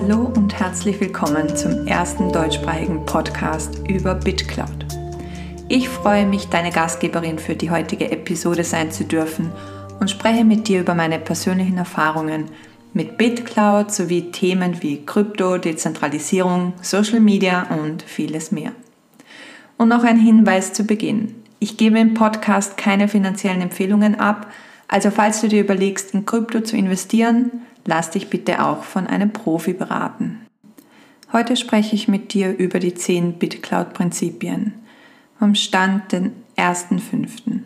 Hallo und herzlich willkommen zum ersten deutschsprachigen Podcast über BitCloud. Ich freue mich, deine Gastgeberin für die heutige Episode sein zu dürfen und spreche mit dir über meine persönlichen Erfahrungen mit BitCloud sowie Themen wie Krypto, Dezentralisierung, Social Media und vieles mehr. Und noch ein Hinweis zu Beginn. Ich gebe im Podcast keine finanziellen Empfehlungen ab, also falls du dir überlegst, in Krypto zu investieren, lass dich bitte auch von einem Profi beraten. Heute spreche ich mit dir über die 10 BitCloud-Prinzipien vom Stand den 1.5.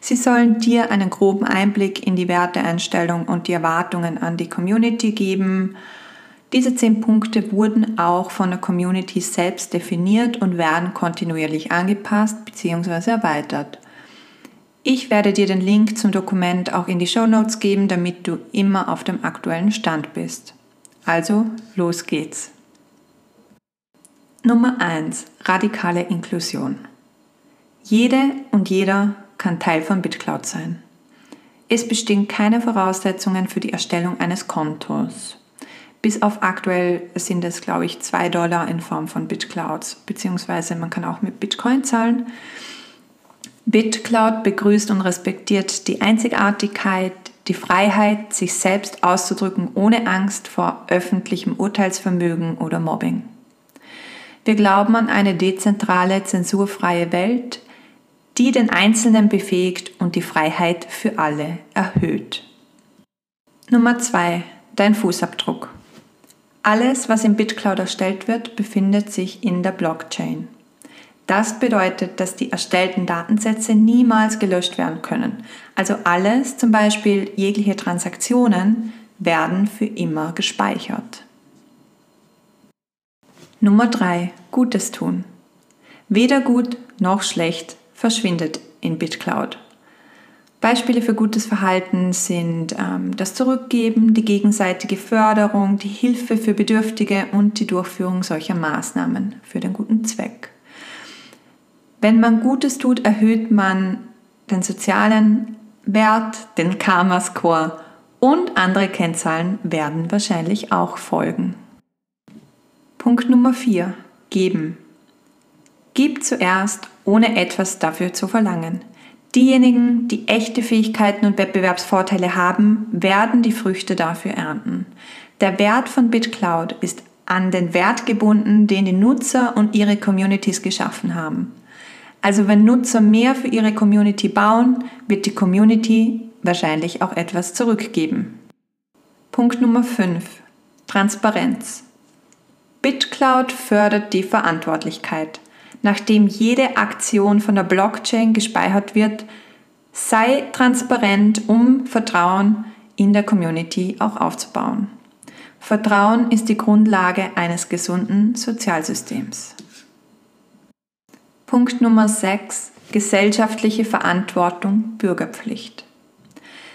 Sie sollen dir einen groben Einblick in die Werteeinstellung und die Erwartungen an die Community geben. Diese 10 Punkte wurden auch von der Community selbst definiert und werden kontinuierlich angepasst bzw. erweitert. Ich werde dir den Link zum Dokument auch in die Show Notes geben, damit du immer auf dem aktuellen Stand bist. Also, los geht's. Nummer 1. Radikale Inklusion. Jede und jeder kann Teil von BitCloud sein. Es bestehen keine Voraussetzungen für die Erstellung eines Kontos. Bis auf aktuell sind es, glaube ich, 2 Dollar in Form von BitClouds, beziehungsweise man kann auch mit Bitcoin zahlen. BitCloud begrüßt und respektiert die Einzigartigkeit, die Freiheit, sich selbst auszudrücken ohne Angst vor öffentlichem Urteilsvermögen oder Mobbing. Wir glauben an eine dezentrale, zensurfreie Welt, die den Einzelnen befähigt und die Freiheit für alle erhöht. Nummer 2. Dein Fußabdruck. Alles, was im BitCloud erstellt wird, befindet sich in der Blockchain. Das bedeutet, dass die erstellten Datensätze niemals gelöscht werden können. Also alles, zum Beispiel jegliche Transaktionen, werden für immer gespeichert. Nummer 3. Gutes tun. Weder gut noch schlecht verschwindet in BitCloud. Beispiele für gutes Verhalten sind ähm, das Zurückgeben, die gegenseitige Förderung, die Hilfe für Bedürftige und die Durchführung solcher Maßnahmen für den guten Zweck. Wenn man Gutes tut, erhöht man den sozialen Wert, den Karma-Score und andere Kennzahlen werden wahrscheinlich auch folgen. Punkt Nummer 4. Geben. Gib zuerst, ohne etwas dafür zu verlangen. Diejenigen, die echte Fähigkeiten und Wettbewerbsvorteile haben, werden die Früchte dafür ernten. Der Wert von BitCloud ist an den Wert gebunden, den die Nutzer und ihre Communities geschaffen haben. Also wenn Nutzer mehr für ihre Community bauen, wird die Community wahrscheinlich auch etwas zurückgeben. Punkt Nummer 5. Transparenz. BitCloud fördert die Verantwortlichkeit. Nachdem jede Aktion von der Blockchain gespeichert wird, sei transparent, um Vertrauen in der Community auch aufzubauen. Vertrauen ist die Grundlage eines gesunden Sozialsystems. Punkt Nummer 6. Gesellschaftliche Verantwortung, Bürgerpflicht.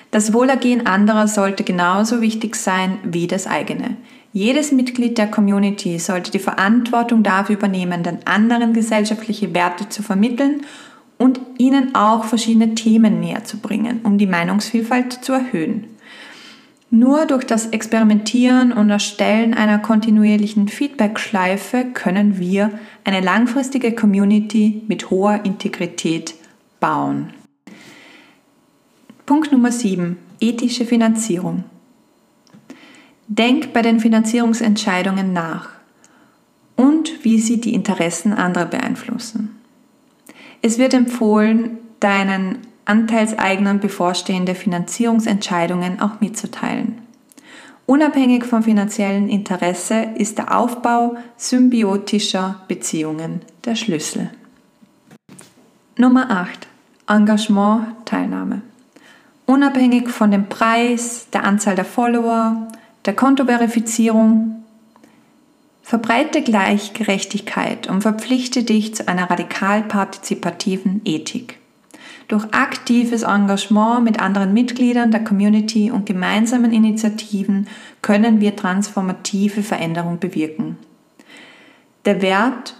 Das Wohlergehen anderer sollte genauso wichtig sein wie das eigene. Jedes Mitglied der Community sollte die Verantwortung dafür übernehmen, den anderen gesellschaftliche Werte zu vermitteln und ihnen auch verschiedene Themen näher zu bringen, um die Meinungsvielfalt zu erhöhen. Nur durch das Experimentieren und Erstellen einer kontinuierlichen Feedback-Schleife können wir eine langfristige Community mit hoher Integrität bauen. Punkt Nummer 7. Ethische Finanzierung. Denk bei den Finanzierungsentscheidungen nach und wie sie die Interessen anderer beeinflussen. Es wird empfohlen, deinen Anteilseignern bevorstehende Finanzierungsentscheidungen auch mitzuteilen. Unabhängig vom finanziellen Interesse ist der Aufbau symbiotischer Beziehungen der Schlüssel. Nummer 8. Engagement, Teilnahme. Unabhängig von dem Preis, der Anzahl der Follower, der Kontoverifizierung, verbreite Gleichgerechtigkeit und verpflichte dich zu einer radikal partizipativen Ethik. Durch aktives Engagement mit anderen Mitgliedern der Community und gemeinsamen Initiativen können wir transformative Veränderung bewirken. Der Wert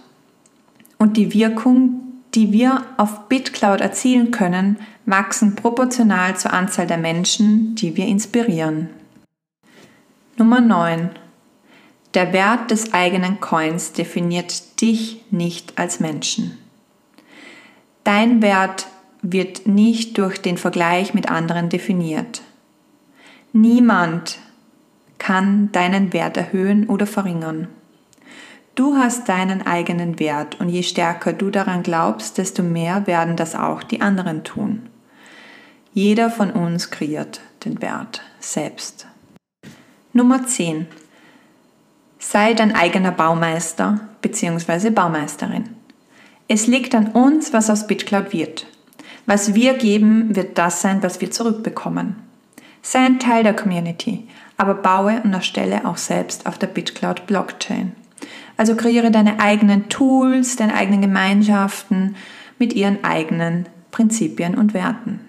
und die Wirkung, die wir auf BitCloud erzielen können, wachsen proportional zur Anzahl der Menschen, die wir inspirieren. Nummer 9. Der Wert des eigenen Coins definiert dich nicht als Menschen. Dein Wert wird nicht durch den Vergleich mit anderen definiert. Niemand kann deinen Wert erhöhen oder verringern. Du hast deinen eigenen Wert und je stärker du daran glaubst, desto mehr werden das auch die anderen tun. Jeder von uns kreiert den Wert selbst. Nummer 10. Sei dein eigener Baumeister bzw. Baumeisterin. Es liegt an uns, was aus BitCloud wird. Was wir geben, wird das sein, was wir zurückbekommen. Sei ein Teil der Community, aber baue und erstelle auch selbst auf der BitCloud Blockchain. Also kreiere deine eigenen Tools, deine eigenen Gemeinschaften mit ihren eigenen Prinzipien und Werten.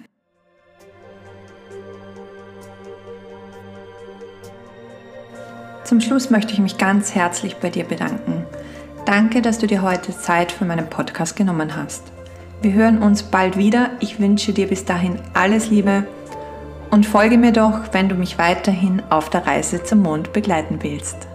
Zum Schluss möchte ich mich ganz herzlich bei dir bedanken. Danke, dass du dir heute Zeit für meinen Podcast genommen hast. Wir hören uns bald wieder. Ich wünsche dir bis dahin alles Liebe und folge mir doch, wenn du mich weiterhin auf der Reise zum Mond begleiten willst.